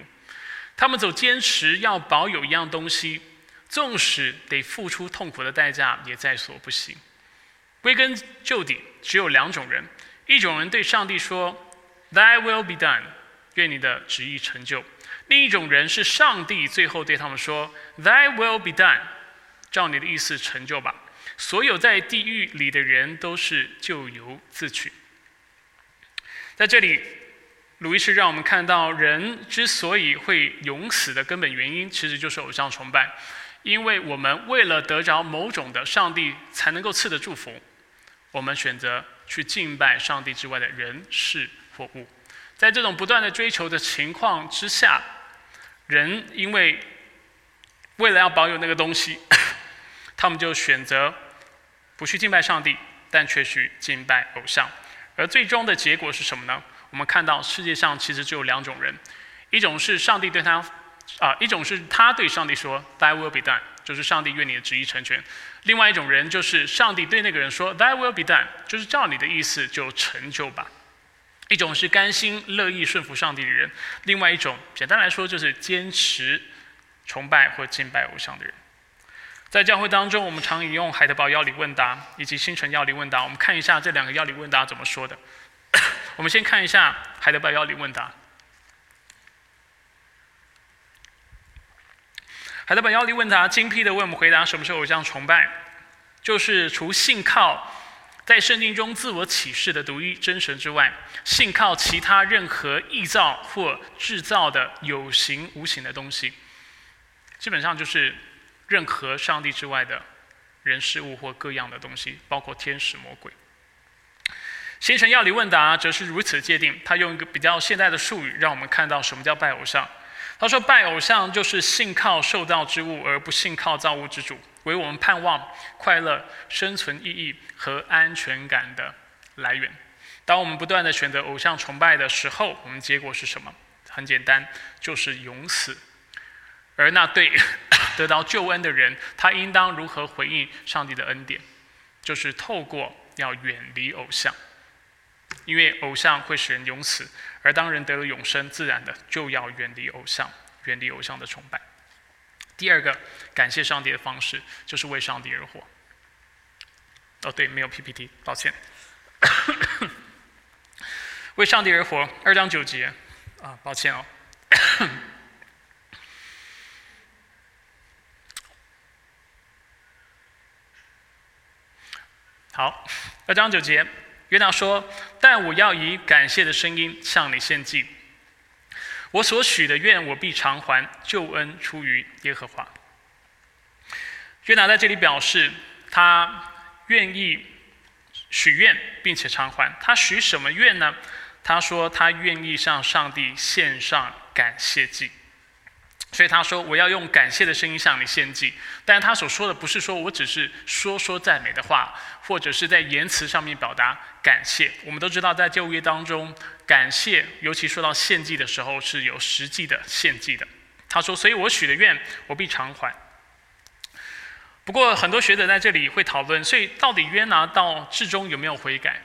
他们总坚持要保有一样东西，纵使得付出痛苦的代价，也在所不惜。”归根究底，只有两种人：一种人对上帝说 “Thy will be done”，愿你的旨意成就；另一种人是上帝最后对他们说 “Thy will be done”，照你的意思成就吧。所有在地狱里的人都是咎由自取。在这里，鲁伊斯让我们看到，人之所以会永死的根本原因，其实就是偶像崇拜，因为我们为了得着某种的上帝才能够赐的祝福。我们选择去敬拜上帝之外的人事或物，在这种不断的追求的情况之下，人因为为了要保有那个东西，<coughs> 他们就选择不去敬拜上帝，但却去敬拜偶像。而最终的结果是什么呢？我们看到世界上其实只有两种人，一种是上帝对他啊，一种是他对上帝说：“Thy will be done。”就是上帝愿你的旨意成全。另外一种人就是上帝对那个人说：“That will be done。”就是照你的意思就成就吧。一种是甘心乐意顺服上帝的人，另外一种简单来说就是坚持崇拜或敬拜偶像的人。在教会当中，我们常引用海德堡要理问答以及星辰要理问答。我们看一下这两个要理问答怎么说的。<coughs> 我们先看一下海德堡要理问答。海德堡要理问答精辟的为我们回答什么是偶像崇拜，就是除信靠在圣经中自我启示的独一真神之外，信靠其他任何臆造或制造的有形无形的东西，基本上就是任何上帝之外的人事物或各样的东西，包括天使魔鬼。星辰要理问答则是如此界定，他用一个比较现代的术语，让我们看到什么叫拜偶像。他说：“拜偶像就是信靠受造之物，而不信靠造物之主，为我们盼望快乐、生存意义和安全感的来源。当我们不断的选择偶像崇拜的时候，我们结果是什么？很简单，就是永死。而那对得到救恩的人，他应当如何回应上帝的恩典？就是透过要远离偶像。”因为偶像会使人永死，而当人得了永生，自然的就要远离偶像，远离偶像的崇拜。第二个感谢上帝的方式，就是为上帝而活。哦，对，没有 PPT，抱歉。<coughs> 为上帝而活，二章九节，啊，抱歉哦。<coughs> 好，二章九节。约拿说：“但我要以感谢的声音向你献祭。我所许的愿，我必偿还。救恩出于耶和华。”约拿在这里表示，他愿意许愿并且偿还。他许什么愿呢？他说他愿意向上帝献上感谢祭。所以他说我要用感谢的声音向你献祭。但是他所说的不是说我只是说说赞美的话，或者是在言辞上面表达感谢。我们都知道在旧约当中，感谢尤其说到献祭的时候是有实际的献祭的。他说，所以我许的愿我必偿还。不过，很多学者在这里会讨论，所以到底约拿到至终有没有悔改？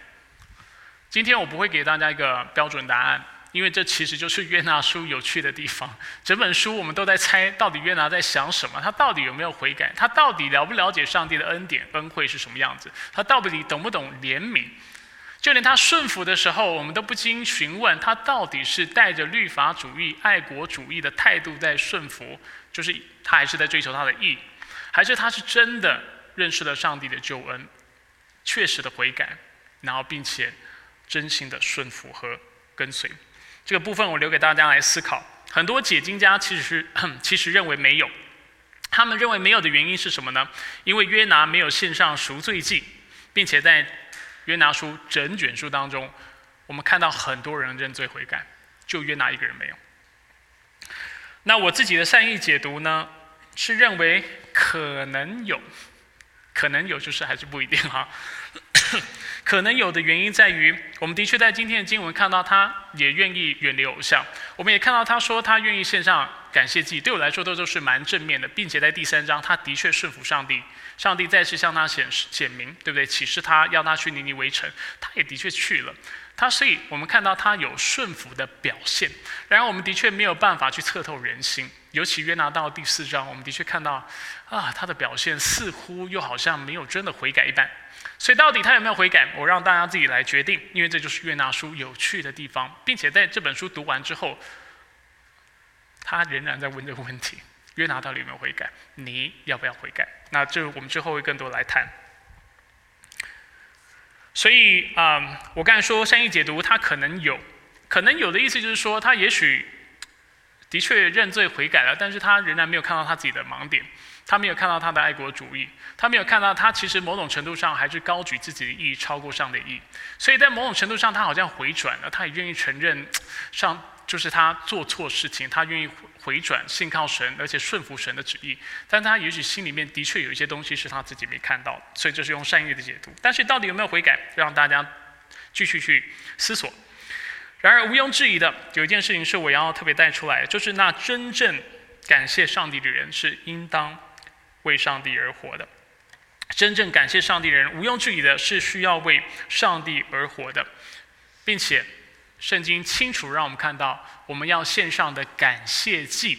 今天我不会给大家一个标准答案，因为这其实就是约拿书有趣的地方。整本书我们都在猜，到底约拿在想什么？他到底有没有悔改？他到底了不了解上帝的恩典恩惠是什么样子？他到底懂不懂怜悯？就连他顺服的时候，我们都不禁询问他到底是带着律法主义、爱国主义的态度在顺服，就是他还是在追求他的义？还是他是真的认识了上帝的救恩，确实的悔改，然后并且真心的顺服和跟随。这个部分我留给大家来思考。很多解经家其实是 <clears throat> 其实认为没有，他们认为没有的原因是什么呢？因为约拿没有献上赎罪祭，并且在约拿书整卷书当中，我们看到很多人认罪悔改，就约拿一个人没有。那我自己的善意解读呢？是认为可能有，可能有，就是还是不一定哈。可能有的原因在于，我们的确在今天的经文看到，他也愿意远离偶像。我们也看到他说他愿意献上感谢祭，对我来说都都是蛮正面的，并且在第三章，他的确顺服上帝，上帝再次向他显示显明，对不对？启示他要他去尼尼围城，他也的确去了。他所以我们看到他有顺服的表现。然而我们的确没有办法去测透人心。尤其约拿到第四章，我们的确看到，啊，他的表现似乎又好像没有真的悔改一般。所以到底他有没有悔改，我让大家自己来决定。因为这就是约拿书有趣的地方，并且在这本书读完之后，他仍然在问这个问题：约拿到底有没有悔改？你要不要悔改？那这我们之后会更多来谈。所以啊，我刚才说善意解读，他可能有，可能有的意思就是说，他也许。的确认罪悔改了，但是他仍然没有看到他自己的盲点，他没有看到他的爱国主义，他没有看到他其实某种程度上还是高举自己的意义超过上帝的意义，所以在某种程度上他好像回转了，他也愿意承认上就是他做错事情，他愿意回转信靠神，而且顺服神的旨意，但他也许心里面的确有一些东西是他自己没看到，所以这是用善意的解读，但是到底有没有悔改，让大家继续去思索。然而，毋庸置疑的，有一件事情是我要特别带出来的，就是那真正感谢上帝的人是应当为上帝而活的。真正感谢上帝的人，毋庸置疑的是需要为上帝而活的，并且圣经清楚让我们看到，我们要献上的感谢祭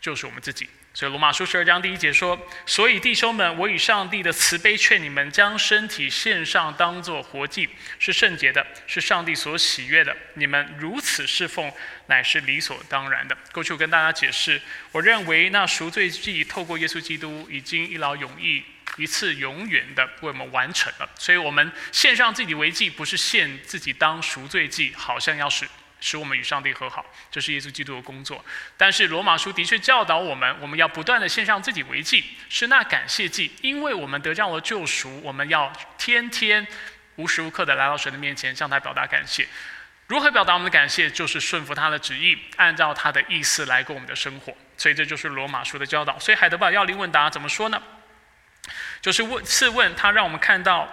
就是我们自己。所以罗马书十二章第一节说：“所以弟兄们，我以上帝的慈悲劝你们，将身体献上，当作活祭，是圣洁的，是上帝所喜悦的。你们如此侍奉，乃是理所当然的。”过去我跟大家解释，我认为那赎罪祭透过耶稣基督已经一劳永逸、一次永远的为我们完成了。所以我们献上自己为祭，不是献自己当赎罪祭，好像要是。使我们与上帝和好，这是耶稣基督的工作。但是罗马书的确教导我们，我们要不断的献上自己为祭，是那感谢祭，因为我们得到了救赎，我们要天天无时无刻的来到神的面前，向他表达感谢。如何表达我们的感谢？就是顺服他的旨意，按照他的意思来过我们的生活。所以这就是罗马书的教导。所以海德堡要灵问答怎么说呢？就是问次问他，让我们看到，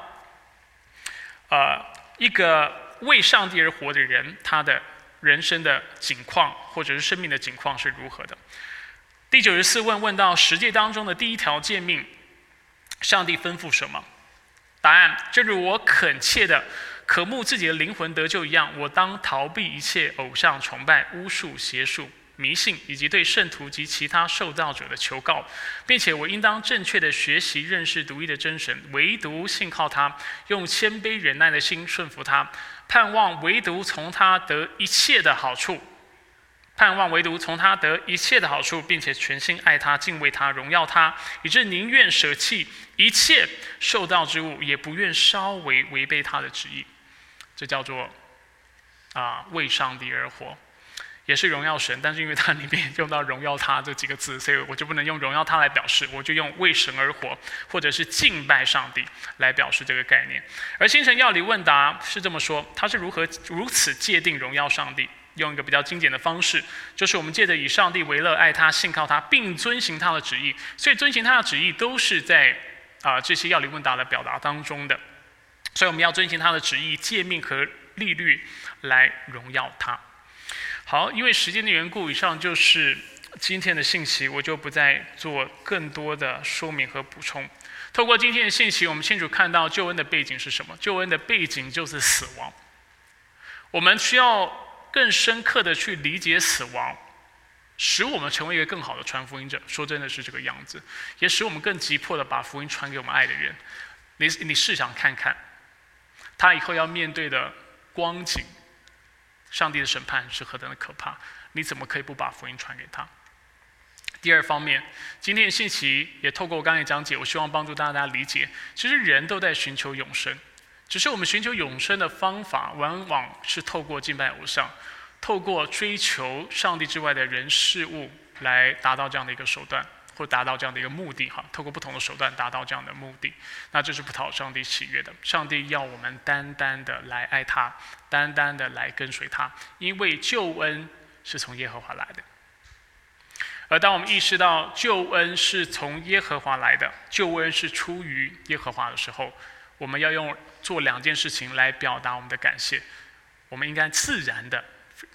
呃，一个为上帝而活的人，他的。人生的景况，或者是生命的景况是如何的？第九十四问问到十诫当中的第一条诫命，上帝吩咐什么？答案：正如我恳切的渴慕自己的灵魂得救一样，我当逃避一切偶像崇拜、巫术、邪术、迷信，以及对圣徒及其他受造者的求告，并且我应当正确的学习认识独一的真神，唯独信靠他，用谦卑忍耐的心顺服他。盼望唯独从他得一切的好处，盼望唯独从他得一切的好处，并且全心爱他、敬畏他、荣耀他，以致宁愿舍弃一切受到之物，也不愿稍微违背他的旨意。这叫做啊，为上帝而活。也是荣耀神，但是因为它里面用到“荣耀他”这几个字，所以我就不能用“荣耀他”来表示，我就用“为神而活”或者是“敬拜上帝”来表示这个概念。而《星辰要理问答》是这么说：他是如何如此界定荣耀上帝？用一个比较精简的方式，就是我们借着以上帝为乐，爱他，信靠他，并遵行他的旨意。所以遵行他的旨意都是在啊这些要理问答的表达当中的。所以我们要遵行他的旨意、诫命和利率来荣耀他。好，因为时间的缘故，以上就是今天的信息，我就不再做更多的说明和补充。透过今天的信息，我们清楚看到救恩的背景是什么？救恩的背景就是死亡。我们需要更深刻的去理解死亡，使我们成为一个更好的传福音者。说真的是这个样子，也使我们更急迫的把福音传给我们爱的人。你你试想看看，他以后要面对的光景。上帝的审判是何等的可怕！你怎么可以不把福音传给他？第二方面，今天的信息也透过我刚才讲解，我希望帮助大家理解，其实人都在寻求永生，只是我们寻求永生的方法，往往是透过敬拜偶像，透过追求上帝之外的人事物来达到这样的一个手段。或达到这样的一个目的，哈，透过不同的手段达到这样的目的，那这是不讨上帝喜悦的。上帝要我们单单的来爱他，单单的来跟随他，因为救恩是从耶和华来的。而当我们意识到救恩是从耶和华来的，救恩是出于耶和华的时候，我们要用做两件事情来表达我们的感谢。我们应该自然的、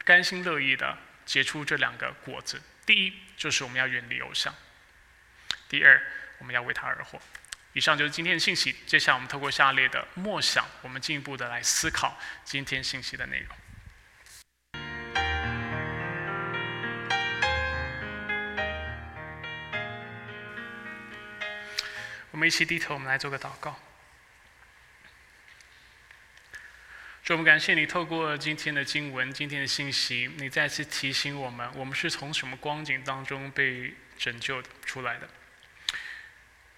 甘心乐意的结出这两个果子。第一，就是我们要远离偶像。第二，我们要为他而活。以上就是今天的信息。接下来，我们透过下列的默想，我们进一步的来思考今天信息的内容。我们一起低头，我们来做个祷告。主，我们感谢你透过今天的经文、今天的信息，你再次提醒我们，我们是从什么光景当中被拯救出来的。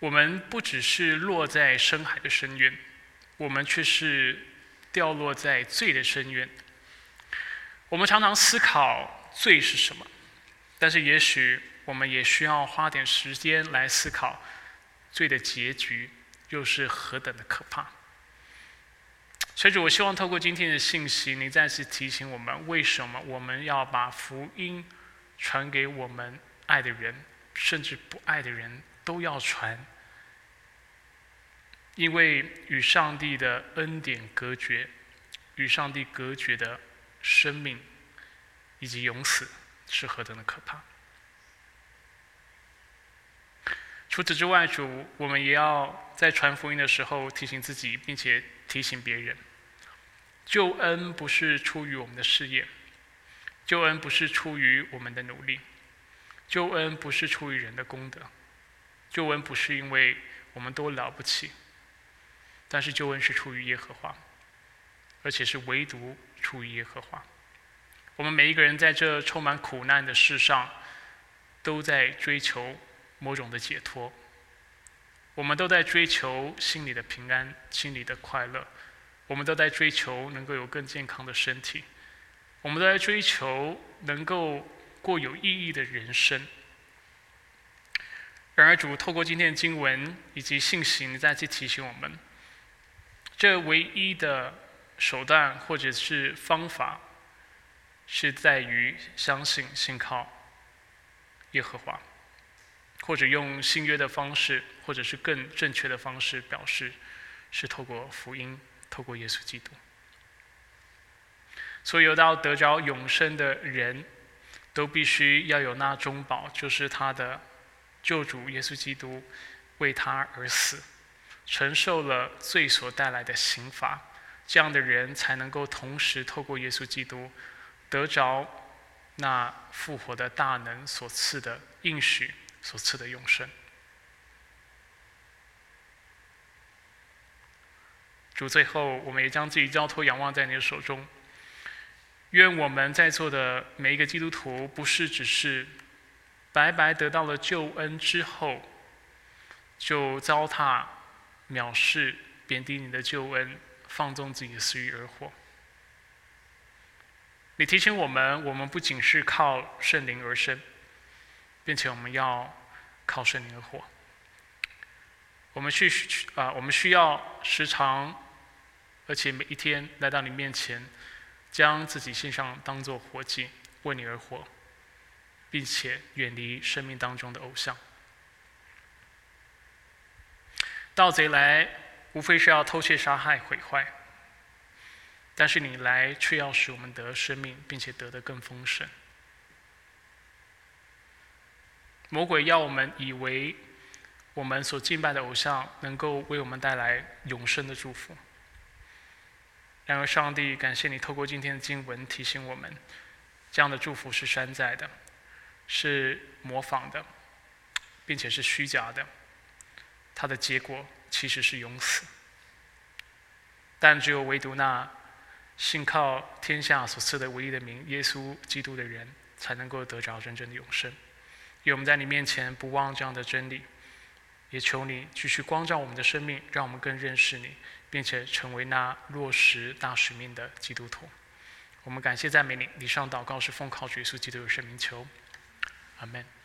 我们不只是落在深海的深渊，我们却是掉落在罪的深渊。我们常常思考罪是什么，但是也许我们也需要花点时间来思考罪的结局又是何等的可怕。所以，我希望透过今天的信息，你再次提醒我们，为什么我们要把福音传给我们爱的人，甚至不爱的人。都要传，因为与上帝的恩典隔绝，与上帝隔绝的生命以及永死是何等的可怕。除此之外，主，我们也要在传福音的时候提醒自己，并且提醒别人：救恩不是出于我们的事业，救恩不是出于我们的努力，救恩不是出于人的功德。救恩不是因为我们都了不起，但是救恩是出于耶和华，而且是唯独出于耶和华。我们每一个人在这充满苦难的世上，都在追求某种的解脱。我们都在追求心里的平安、心里的快乐。我们都在追求能够有更健康的身体。我们都在追求能够过有意义的人生。然而，主透过今天的经文以及信息，再次提醒我们：这唯一的手段或者是方法，是在于相信、信靠耶和华，或者用新约的方式，或者是更正确的方式表示，是透过福音，透过耶稣基督。所有到得着永生的人，都必须要有那中保，就是他的。救主耶稣基督为他而死，承受了罪所带来的刑罚，这样的人才能够同时透过耶稣基督得着那复活的大能所赐的应许所赐的永生。主，最后我们也将自己交托仰望在你的手中，愿我们在座的每一个基督徒不是只是。白白得到了救恩之后，就糟蹋、藐视、贬低你的救恩，放纵自己的私欲而活。你提醒我们，我们不仅是靠圣灵而生，并且我们要靠圣灵而活。我们需啊，我们需要时常，而且每一天来到你面前，将自己献上，当做活祭，为你而活，并且远离生命当中的偶像。盗贼来，无非是要偷窃、杀害、毁坏。但是你来，却要使我们得生命，并且得得更丰盛。魔鬼要我们以为我们所敬拜的偶像能够为我们带来永生的祝福。然而，上帝感谢你透过今天的经文提醒我们，这样的祝福是山寨的，是模仿的，并且是虚假的。它的结果其实是永死。但只有唯独那。信靠天下所赐的唯一的名耶稣基督的人，才能够得着真正的永生。愿我们在你面前不忘这样的真理，也求你继续光照我们的生命，让我们更认识你，并且成为那落实大使命的基督徒。我们感谢赞美你，礼上祷告是奉靠主耶稣基督的圣名求，阿门。